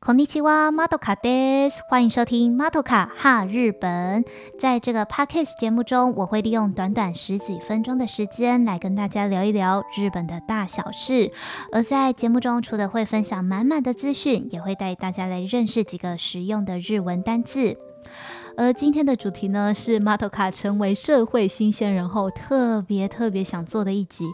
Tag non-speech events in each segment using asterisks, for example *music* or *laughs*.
こんにちは，まどかです。欢迎收听まどか哈日本。在这个 podcast 节目中，我会利用短短十几分钟的时间来跟大家聊一聊日本的大小事。而在节目中，除了会分享满满的资讯，也会带大家来认识几个实用的日文单字。 而今天的主题呢，是马头卡成为社会新鲜人后特别特别想做的一集。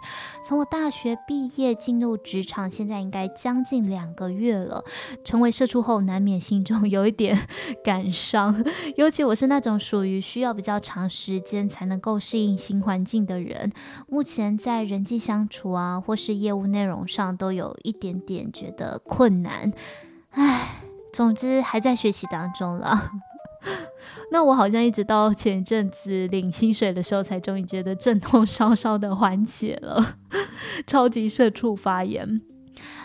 从我大学毕业进入职场，现在应该将近两个月了。成为社畜后，难免心中有一点感伤。尤其我是那种属于需要比较长时间才能够适应新环境的人，目前在人际相处啊，或是业务内容上，都有一点点觉得困难。唉，总之还在学习当中了。那我好像一直到前阵子领薪水的时候，才终于觉得阵痛 *laughs* 稍稍的缓解了。*laughs* 超级社畜发言。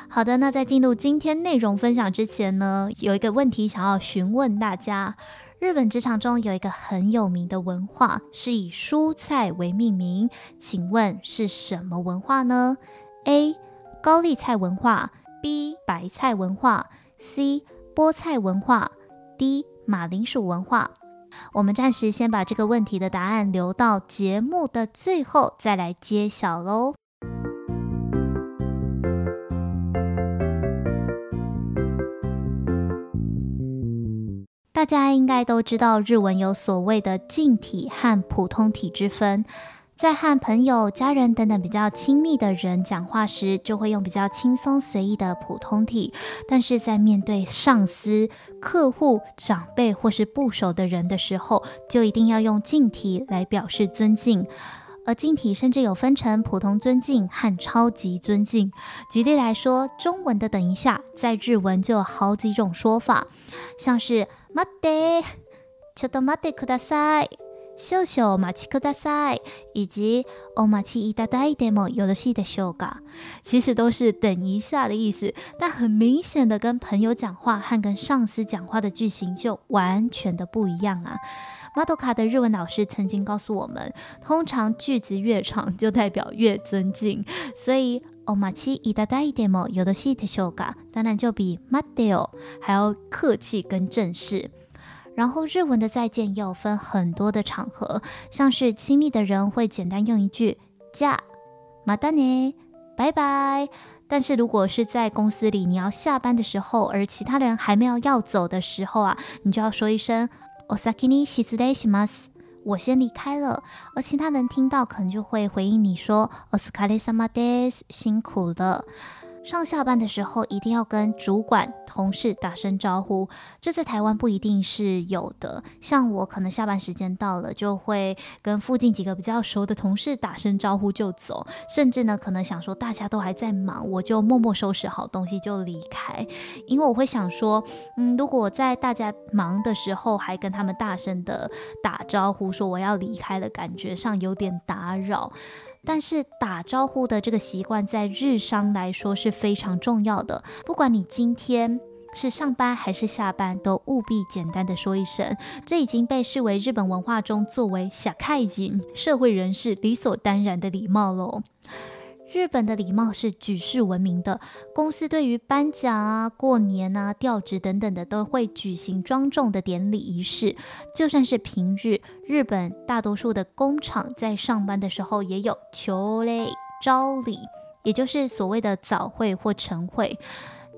好的，那在进入今天内容分享之前呢，有一个问题想要询问大家：日本职场中有一个很有名的文化，是以蔬菜为命名，请问是什么文化呢？A. 高丽菜文化，B. 白菜文化，C. 菠菜文化，D. 马铃薯文化。我们暂时先把这个问题的答案留到节目的最后再来揭晓喽。大家应该都知道，日文有所谓的敬体和普通体之分。在和朋友、家人等等比较亲密的人讲话时，就会用比较轻松随意的普通体；但是在面对上司、客户、长辈或是不熟的人的时候，就一定要用敬体来表示尊敬。而敬体甚至有分成普通尊敬和超级尊敬。举例来说，中文的“等一下”在日文就有好几种说法，像是“待って”、“ちょっと待ってください”。 少々お待ちください，以及お待ちいただいてもよろしいでしょうか，其实都是等一下的意思，但很明显的跟朋友讲话和跟上司讲话的句型就完全的不一样啊。马头卡的日文老师曾经告诉我们，通常句子越长就代表越尊敬，所以お待ちいただいてもよろしいでしょうか，当然就比待ってよ还要客气跟正式。 然后日文的再见也有分很多的场合，像是亲密的人会简单用一句“じゃ、またね，拜拜”。但是如果是在公司里，你要下班的时候，而其他人还没有要走的时候啊，你就要说一声“お先に失礼します”，我先离开了。而其他人听到可能就会回应你说“お疲れ様です”，辛苦了。 上下班的时候一定要跟主管、同事打声招呼，这在台湾不一定是有的。像我可能下班时间到了，就会跟附近几个比较熟的同事打声招呼就走，甚至呢可能想说大家都还在忙，我就默默收拾好东西就离开，因为我会想说，嗯，如果在大家忙的时候还跟他们大声的打招呼，说我要离开了，感觉上有点打扰。但是打招呼的这个习惯，在日商来说是非常重要的。不管你今天是上班还是下班，都务必简单的说一声。这已经被视为日本文化中作为社会人、社会人士理所当然的礼貌喽。日本的礼貌是举世闻名的，公司对于颁奖啊、过年啊、调职等等的，都会举行庄重的典礼仪式。就算是平日，日本大多数的工厂在上班的时候也有求嘞招礼，也就是所谓的早会或晨会。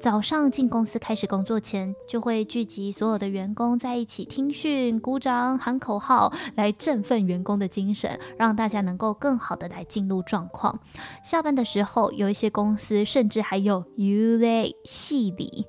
早上进公司开始工作前，就会聚集所有的员工在一起听训、鼓掌、喊口号，来振奋员工的精神，让大家能够更好的来进入状况。下班的时候，有一些公司甚至还有夕礼、夕礼。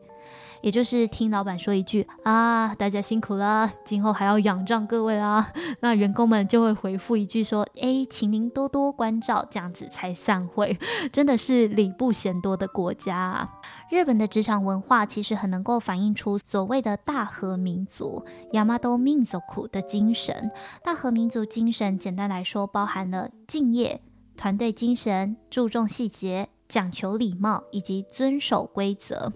也就是听老板说一句啊，大家辛苦了，今后还要仰仗各位啦。那员工们就会回复一句说，哎，请您多多关照，这样子才散会。真的是礼不嫌多的国家啊。日本的职场文化其实很能够反映出所谓的大和民族 Yamato Minzoku 的精神。大和民族精神简单来说，包含了敬业、团队精神、注重细节、讲求礼貌以及遵守规则。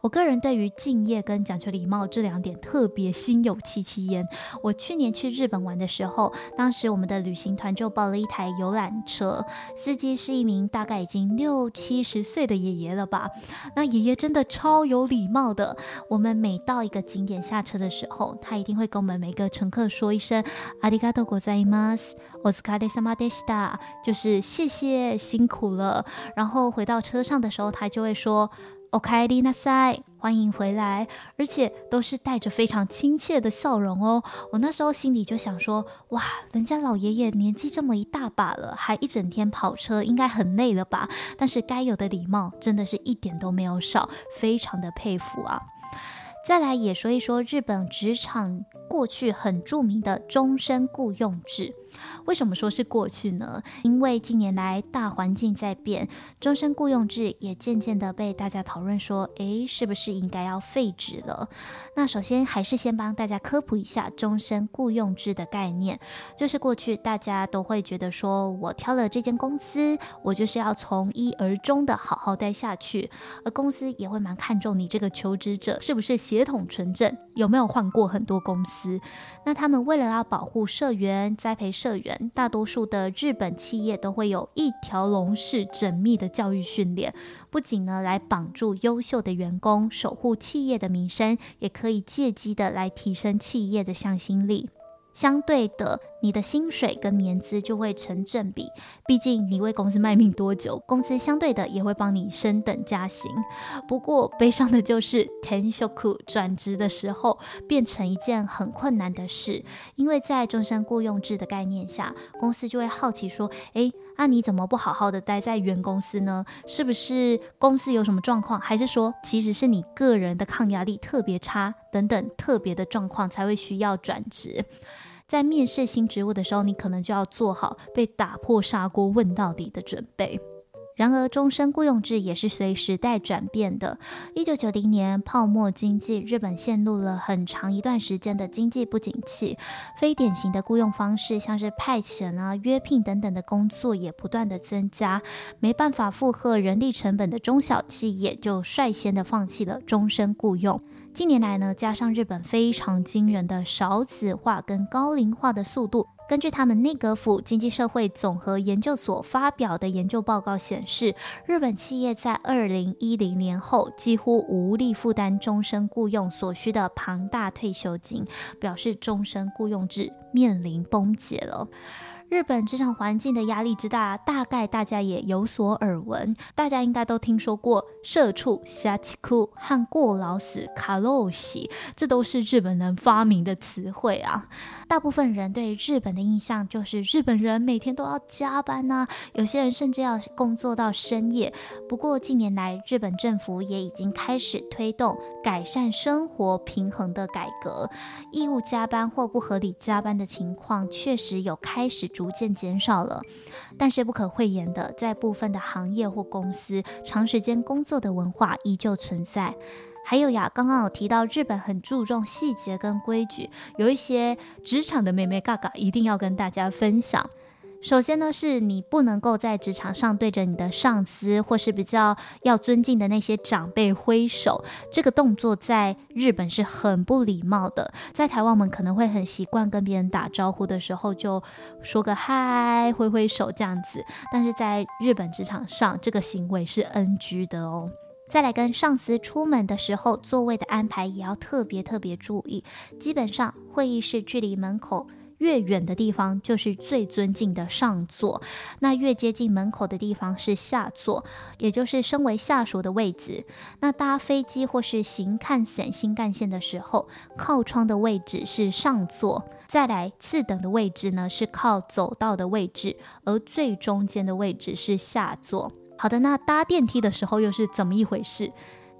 我个人对于敬业跟讲求礼貌这两点特别心有戚戚焉。我去年去日本玩的时候，当时我们的旅行团就报了一台游览车，司机是一名大概已经六七十岁的爷爷了吧。那爷爷真的超有礼貌的。我们每到一个景点下车的时候，他一定会跟我们每个乘客说一声“ありがとうございます”，“お疲れ様でした”，就是谢谢辛苦了。然后回到车上的时候，他就会说。 おかえりなさい，欢迎回来，而且都是带着非常亲切的笑容哦。我那时候心里就想说，哇，人家老爷爷年纪这么一大把了，还一整天跑车，应该很累了吧？但是该有的礼貌真的是一点都没有少，非常的佩服啊。再来也说一说日本职场过去很著名的终身雇佣制。 为什么说是过去呢？因为近年来大环境在变，终身雇佣制也渐渐的被大家讨论说，诶，是不是应该要废止了？那首先还是先帮大家科普一下终身雇佣制的概念，就是过去大家都会觉得说，我挑了这间公司，我就是要从一而终的好好待下去，而公司也会蛮看重你这个求职者是不是血统纯正，有没有换过很多公司。那他们为了要保护社员、栽培社员，大多数的日本企业都会有一条龙式缜密的教育训练，不仅呢来绑住优秀的员工，守护企业的名声，也可以借机的来提升企业的向心力。相对的，你的薪水跟年资就会成正比。毕竟你为公司卖命多久，公司相对的也会帮你升等加薪。不过悲伤的就是転职转职的时候变成一件很困难的事，因为在终身雇佣制的概念下，公司就会好奇说：诶，那、你怎么不好好的待在原公司呢？是不是公司有什么状况，还是说其实是你个人的抗压力特别差等等特别的状况才会需要转职？在面试新职务的时候，你可能就要做好被打破砂锅问到底的准备。然而，终身雇佣制也是随时代转变的。一九九零年泡沫经济，日本陷入了很长一段时间的经济不景气，非典型的雇佣方式，像是派遣啊、约聘等等的工作也不断的增加，没办法负荷人力成本的中小企业就率先的放弃了终身雇佣。近年来呢，加上日本非常惊人的少子化跟高龄化的速度。根据他们内阁府经济社会总和研究所发表的研究报告显示，日本企业在二零一零年后几乎无力负担终身雇佣所需的庞大退休金，表示终身雇佣制面临崩解了。日本职场环境的压力之大，大概大家也有所耳闻。大家应该都听说过“社畜”、“社畜”和“过劳死”、“卡洛西”，这都是日本人发明的词汇啊。大部分人对日本的印象就是日本人每天都要加班呐、啊，有些人甚至要工作到深夜。不过近年来，日本政府也已经开始推动改善生活平衡的改革，义务加班或不合理加班的情况确实有开始。逐渐减少了，但是不可讳言的，在部分的行业或公司，长时间工作的文化依旧存在。还有呀，刚刚有提到日本很注重细节跟规矩，有一些职场的妹妹嘎嘎一定要跟大家分享。首先呢，是你不能够在职场上对着你的上司或是比较要尊敬的那些长辈挥手，这个动作在日本是很不礼貌的。在台湾，我们可能会很习惯跟别人打招呼的时候就说个嗨，挥挥手这样子，但是在日本职场上，这个行为是 NG 的哦。再来跟上司出门的时候，座位的安排也要特别特别注意。基本上，会议室距离门口。越远的地方就是最尊敬的上座，那越接近门口的地方是下座，也就是身为下属的位置。那搭飞机或是行看线、新干线的时候，靠窗的位置是上座。再来次等的位置呢，是靠走道的位置，而最中间的位置是下座。好的，那搭电梯的时候又是怎么一回事？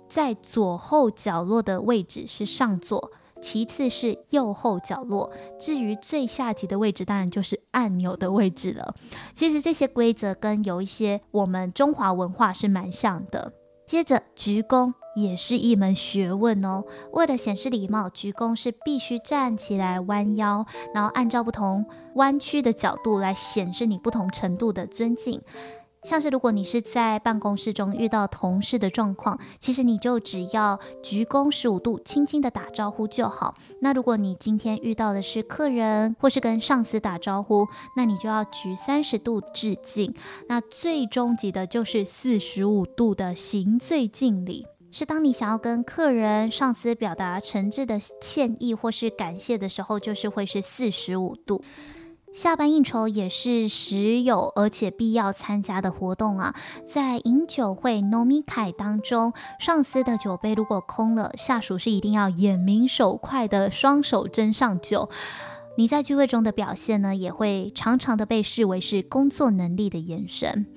在左后角落的位置是上座。其次是右后角落，至于最下级的位置，当然就是按钮的位置了。其实这些规则跟有一些我们中华文化是蛮像的。接着鞠躬也是一门学问哦。为了显示礼貌，鞠躬是必须站起来弯腰，然后按照不同弯曲的角度来显示你不同程度的尊敬。像是如果你是在办公室中遇到同事的状况，其实你就只要鞠躬十五度，轻轻的打招呼就好。那如果你今天遇到的是客人，或是跟上司打招呼，那你就要鞠三十度致敬。那最终极的就是四十五度的行最敬礼，是当你想要跟客人、上司表达诚挚的歉意或是感谢的时候，就是会是四十五度。下班应酬也是时有而且必要参加的活动啊，在饮酒会 nomikai 当中，上司的酒杯如果空了，下属是一定要眼明手快的双手斟上酒。你在聚会中的表现呢，也会常常的被视为是工作能力的眼神。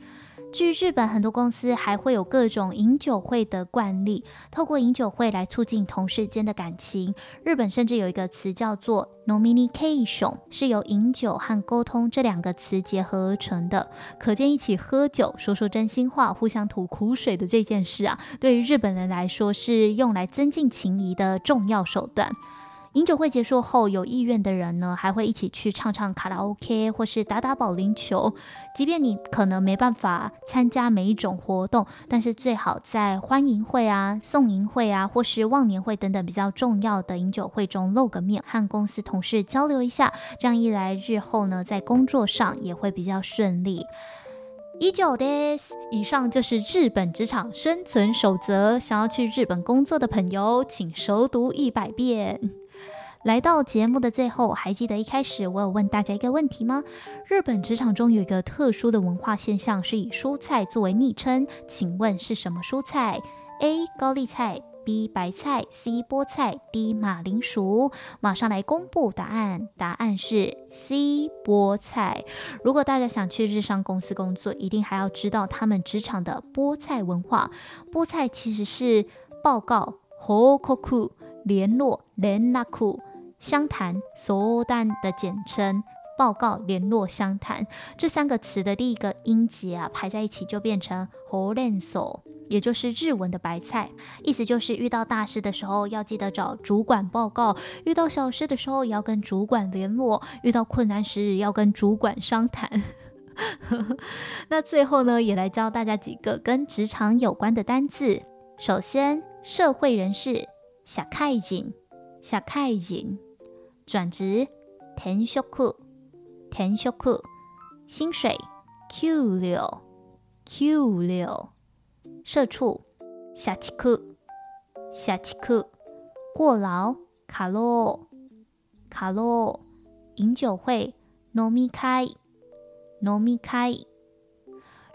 至于日本，很多公司还会有各种饮酒会的惯例，透过饮酒会来促进同事间的感情。日本甚至有一个词叫做 “nomination”，是由饮酒和沟通这两个词结合而成的。可见，一起喝酒、说说真心话、互相吐苦水的这件事啊，对于日本人来说是用来增进情谊的重要手段。饮酒会结束后，有意愿的人呢，还会一起去唱唱卡拉 OK，或是打打保龄球。即便你可能没办法参加每一种活动，但是最好在欢迎会啊、送迎会啊，或是忘年会等等比较重要的饮酒会中露个面，和公司同事交流一下。这样一来，日后呢，在工作上也会比较顺利。以上です。以上就是日本职场生存守则。想要去日本工作的朋友，请熟读一百遍。来到节目的最后，还记得一开始我有问大家一个问题吗？日本职场中有一个特殊的文化现象，是以蔬菜作为昵称，请问是什么蔬菜？A. 高丽菜，B. 白菜，C. 菠菜，D. 马铃薯。马上来公布答案，答案是 C. 菠菜。如果大家想去日商公司工作，一定还要知道他们职场的菠菜文化。菠菜其实是报告、Hokoku，、联络、连络。相谈、相谈的简称，报告、联络、相谈这三个词的第一个音节啊，排在一起就变成ほうれん草，也就是日文的白菜，意思就是遇到大事的时候要记得找主管报告，遇到小事的时候也要跟主管联络，遇到困难时要跟主管商谈。*laughs* 那最后呢，也来教大家几个跟职场有关的单字。首先，社会人士，社会人，社会人。 转职，転职，転职，薪水，给料，给料，社畜，社畜，社畜，过劳，卡路，卡路，饮酒会，饮み会，饮み会。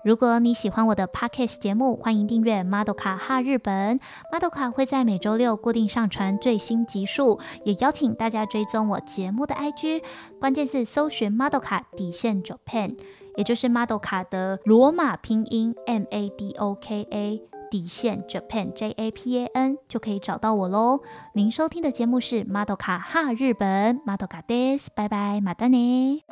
如果你喜欢我的 Podcast 节目，欢迎订阅《Madoka 哈日本》。Madoka 会在每周六固定上传最新集数，也邀请大家追踪我节目的 IG，关键字搜寻 Madoka 底线 Japan，也就是 Madoka 的罗马拼音 M A D O K A 底线 Japan J A P A N 就可以找到我喽。您收听的节目是 Madoka 哈日本，Madoka です，拜拜，またね。